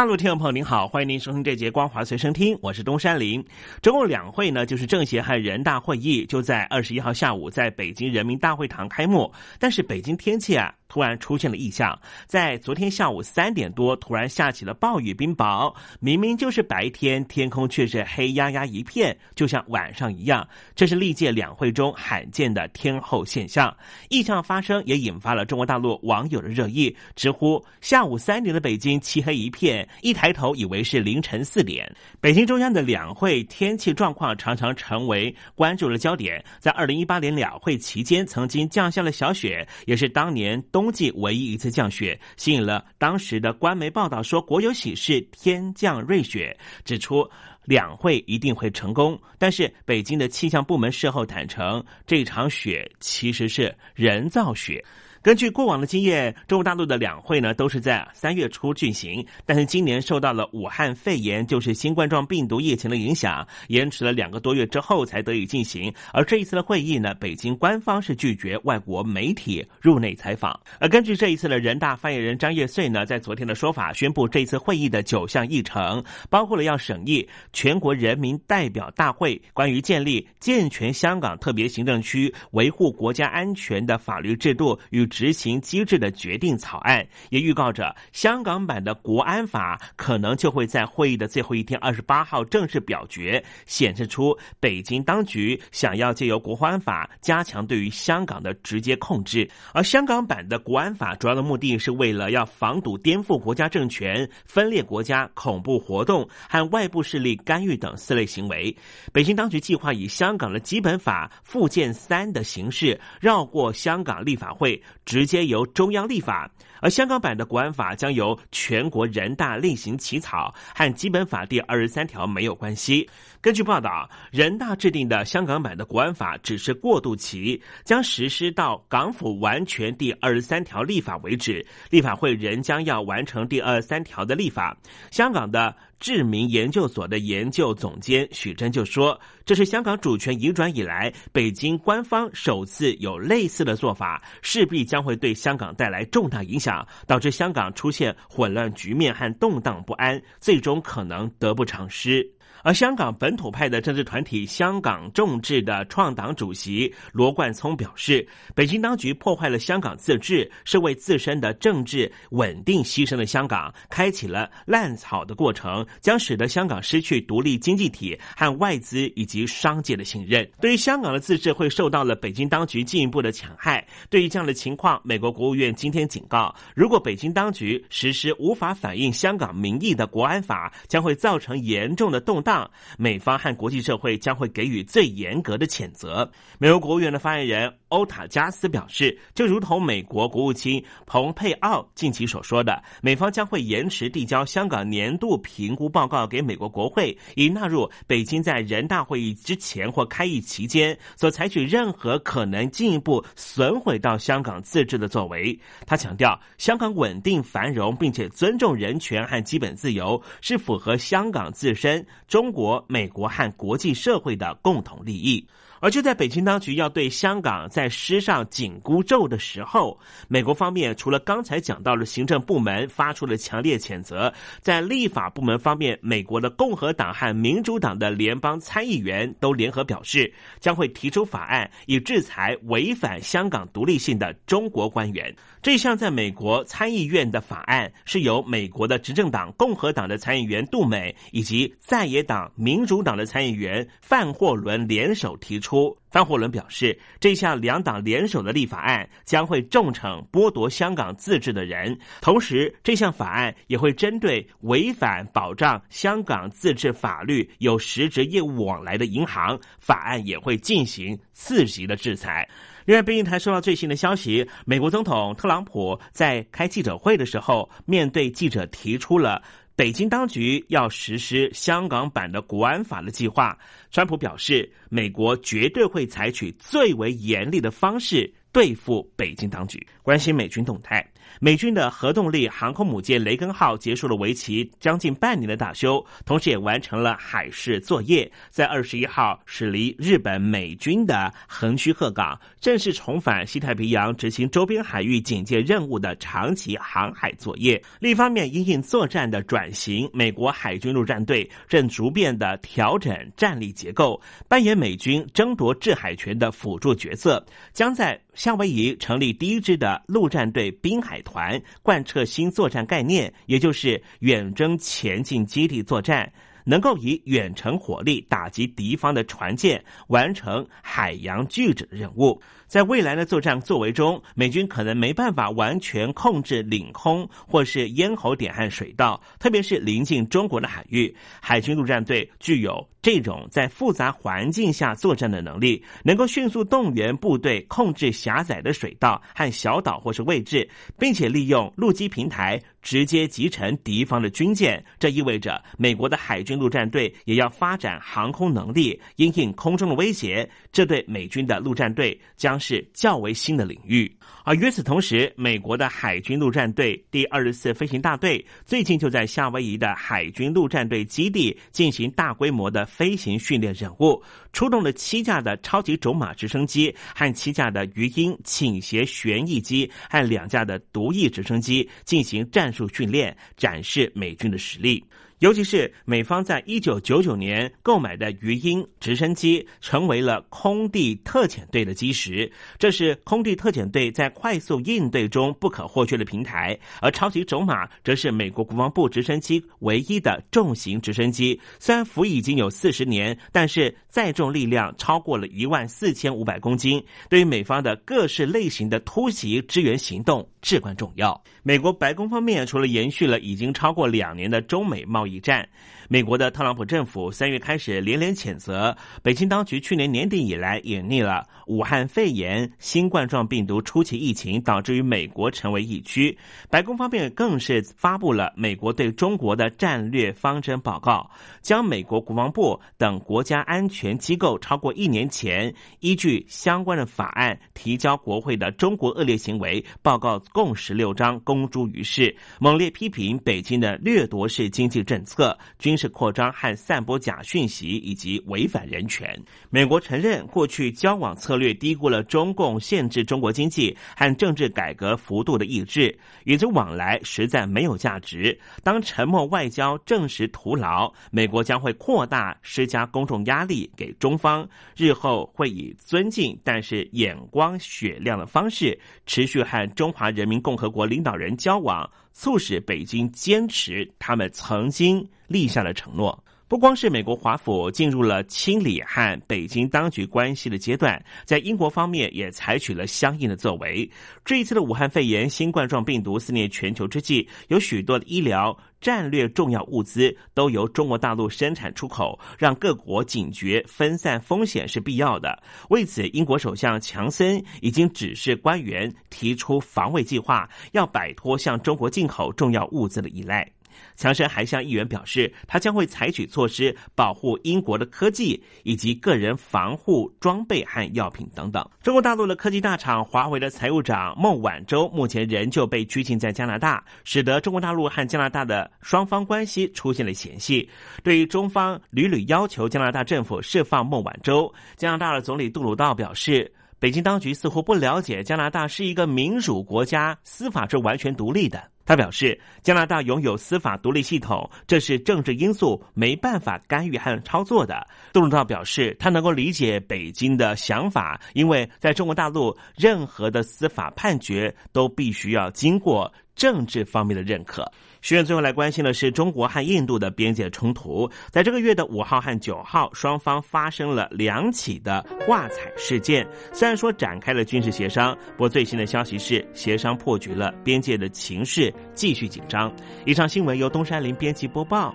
大陆听众朋友您好，欢迎您收听这节《光华随身听》，我是东山林。中共两会呢，就是政协和人大会议，就在二十一号下午在北京人民大会堂开幕。但是北京天气啊。突然出现了异象，在昨天下午三点多，突然下起了暴雨冰雹。明明就是白天，天空却是黑压压一片，就像晚上一样。这是历届两会中罕见的天候现象。异象发生也引发了中国大陆网友的热议，直呼下午三点的北京漆黑一片，一抬头以为是凌晨四点。北京中央的两会天气状况常常成为关注的焦点。在二零一八年两会期间，曾经降下了小雪，也是当年冬。冬季唯一一次降雪，吸引了当时的官媒报道说国有喜事天降瑞雪，指出两会一定会成功。但是北京的气象部门事后坦承，这场雪其实是人造雪。根据过往的经验，中国大陆的两会呢都是在三月初进行，但是今年受到了武汉肺炎，就是新冠状病毒疫情的影响，延迟了两个多月之后才得以进行。而这一次的会议呢，北京官方是拒绝外国媒体入内采访。而根据这一次的人大发言人张业遂呢，在昨天的说法，宣布这次会议的九项议程，包括了要审议全国人民代表大会关于建立健全香港特别行政区维护国家安全的法律制度与。执行机制的决定草案也预告着香港版的国安法可能就会在会议的最后一天二十八号正式表决，显示出北京当局想要借由国安法加强对于香港的直接控制。而香港版的国安法主要的目的是为了要防堵颠覆国家政权、分裂国家、恐怖活动和外部势力干预等四类行为。北京当局计划以香港的基本法附件三的形式绕过香港立法会。直接由中央立法，而香港版的国安法将由全国人大另行起草，和基本法第二十三条没有关系。根据报道，人大制定的香港版的国安法只是过渡期，将实施到港府完全第二十三条立法为止。立法会仍将要完成第二十三条的立法。香港的。智明研究所的研究总监许真就说：“这是香港主权移转以来，北京官方首次有类似的做法，势必将会对香港带来重大影响，导致香港出现混乱局面和动荡不安，最终可能得不偿失。”而香港本土派的政治团体香港众志的创党主席罗冠聪表示，北京当局破坏了香港自治，是为自身的政治稳定牺牲了香港，开启了烂草的过程，将使得香港失去独立经济体和外资以及商界的信任。对于香港的自治会受到了北京当局进一步的强害。对于这样的情况，美国国务院今天警告，如果北京当局实施无法反映香港民意的国安法，将会造成严重的动荡。美方和国际社会将会给予最严格的谴责。美国国务院的发言人欧塔加斯表示，就如同美国国务卿蓬佩奥近期所说的，美方将会延迟递交香港年度评估报告给美国国会，以纳入北京在人大会议之前或开议期间所采取任何可能进一步损毁到香港自治的作为。他强调，香港稳定繁荣并且尊重人权和基本自由，是符合香港自身。中中国、美国和国际社会的共同利益。而就在北京当局要对香港在施上紧箍咒的时候，美国方面除了刚才讲到的行政部门发出了强烈谴责，在立法部门方面，美国的共和党和民主党的联邦参议员都联合表示，将会提出法案以制裁违反香港独立性的中国官员。这项在美国参议院的法案是由美国的执政党共和党的参议员杜美以及在野党民主党的参议员范霍伦联手提出。出范霍伦表示，这项两党联手的立法案将会重惩剥夺香港自治的人，同时这项法案也会针对违反保障香港自治法律有实质业务往来的银行，法案也会进行次级的制裁。另外，北京台收到最新的消息，美国总统特朗普在开记者会的时候，面对记者提出了。北京当局要实施香港版的国安法的计划。川普表示，美国绝对会采取最为严厉的方式对付北京当局。关心美军动态。美军的核动力航空母舰“雷根”号结束了为期将近半年的大修，同时也完成了海试作业，在二十一号驶离日本美军的横须贺港，正式重返西太平洋执行周边海域警戒任务的长期航海作业。另一方面，因应作战的转型，美国海军陆战队正逐渐的调整战力结构，扮演美军争夺制海权的辅助角色，将在夏威夷成立第一支的陆战队滨海。团贯彻新作战概念，也就是远征前进基地作战，能够以远程火力打击敌方的船舰，完成海洋拒止的任务。在未来的作战作为中，美军可能没办法完全控制领空或是咽喉点和水道，特别是临近中国的海域。海军陆战队具有这种在复杂环境下作战的能力，能够迅速动员部队控制狭窄的水道和小岛或是位置，并且利用陆基平台直接集成敌方的军舰。这意味着美国的海军陆战队也要发展航空能力，应应空中的威胁。这对美军的陆战队将。是较为新的领域，而与此同时，美国的海军陆战队第二十四飞行大队最近就在夏威夷的海军陆战队基地进行大规模的飞行训练任务，出动了七架的超级种马直升机和七架的鱼鹰倾斜旋翼机和两架的独翼直升机进行战术训练，展示美军的实力。尤其是美方在一九九九年购买的鱼鹰直升机，成为了空地特遣队的基石。这是空地特遣队在快速应对中不可或缺的平台。而超级种马则是美国国防部直升机唯一的重型直升机。虽然服役已经有四十年，但是载重力量超过了一万四千五百公斤，对于美方的各式类型的突袭支援行动至关重要。美国白宫方面除了延续了已经超过两年的中美贸易，一战。美国的特朗普政府三月开始连连谴责北京当局，去年年底以来隐匿了武汉肺炎新冠状病毒初期疫情，导致于美国成为疫区。白宫方面更是发布了美国对中国的战略方针报告，将美国国防部等国家安全机构超过一年前依据相关的法案提交国会的中国恶劣行为报告共十六章公诸于世，猛烈批评北京的掠夺式经济政策军。事扩张和散播假讯息，以及违反人权。美国承认过去交往策略低估了中共限制中国经济和政治改革幅度的意志，与之往来实在没有价值。当沉默外交证实徒劳，美国将会扩大施加公众压力给中方，日后会以尊敬但是眼光雪亮的方式，持续和中华人民共和国领导人交往。促使北京坚持他们曾经立下的承诺。不光是美国华府进入了清理和北京当局关系的阶段，在英国方面也采取了相应的作为。这一次的武汉肺炎新冠状病毒肆虐全球之际，有许多的医疗战略重要物资都由中国大陆生产出口，让各国警觉分散风险是必要的。为此，英国首相强森已经指示官员提出防卫计划，要摆脱向中国进口重要物资的依赖。强生还向议员表示，他将会采取措施保护英国的科技以及个人防护装备和药品等等。中国大陆的科技大厂华为的财务长孟晚舟目前仍旧被拘禁在加拿大，使得中国大陆和加拿大的双方关系出现了嫌隙。对于中方屡屡要求加拿大政府释放孟晚舟，加拿大的总理杜鲁道表示，北京当局似乎不了解加拿大是一个民主国家，司法是完全独立的。他表示，加拿大拥有司法独立系统，这是政治因素没办法干预和操作的。杜鲁道表示，他能够理解北京的想法，因为在中国大陆，任何的司法判决都必须要经过政治方面的认可。学院最后来关心的是中国和印度的边界冲突。在这个月的五号和九号，双方发生了两起的挂彩事件。虽然说展开了军事协商，不过最新的消息是协商破局了，边界的情势继续紧张。以上新闻由东山林编辑播报，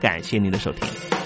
感谢您的收听。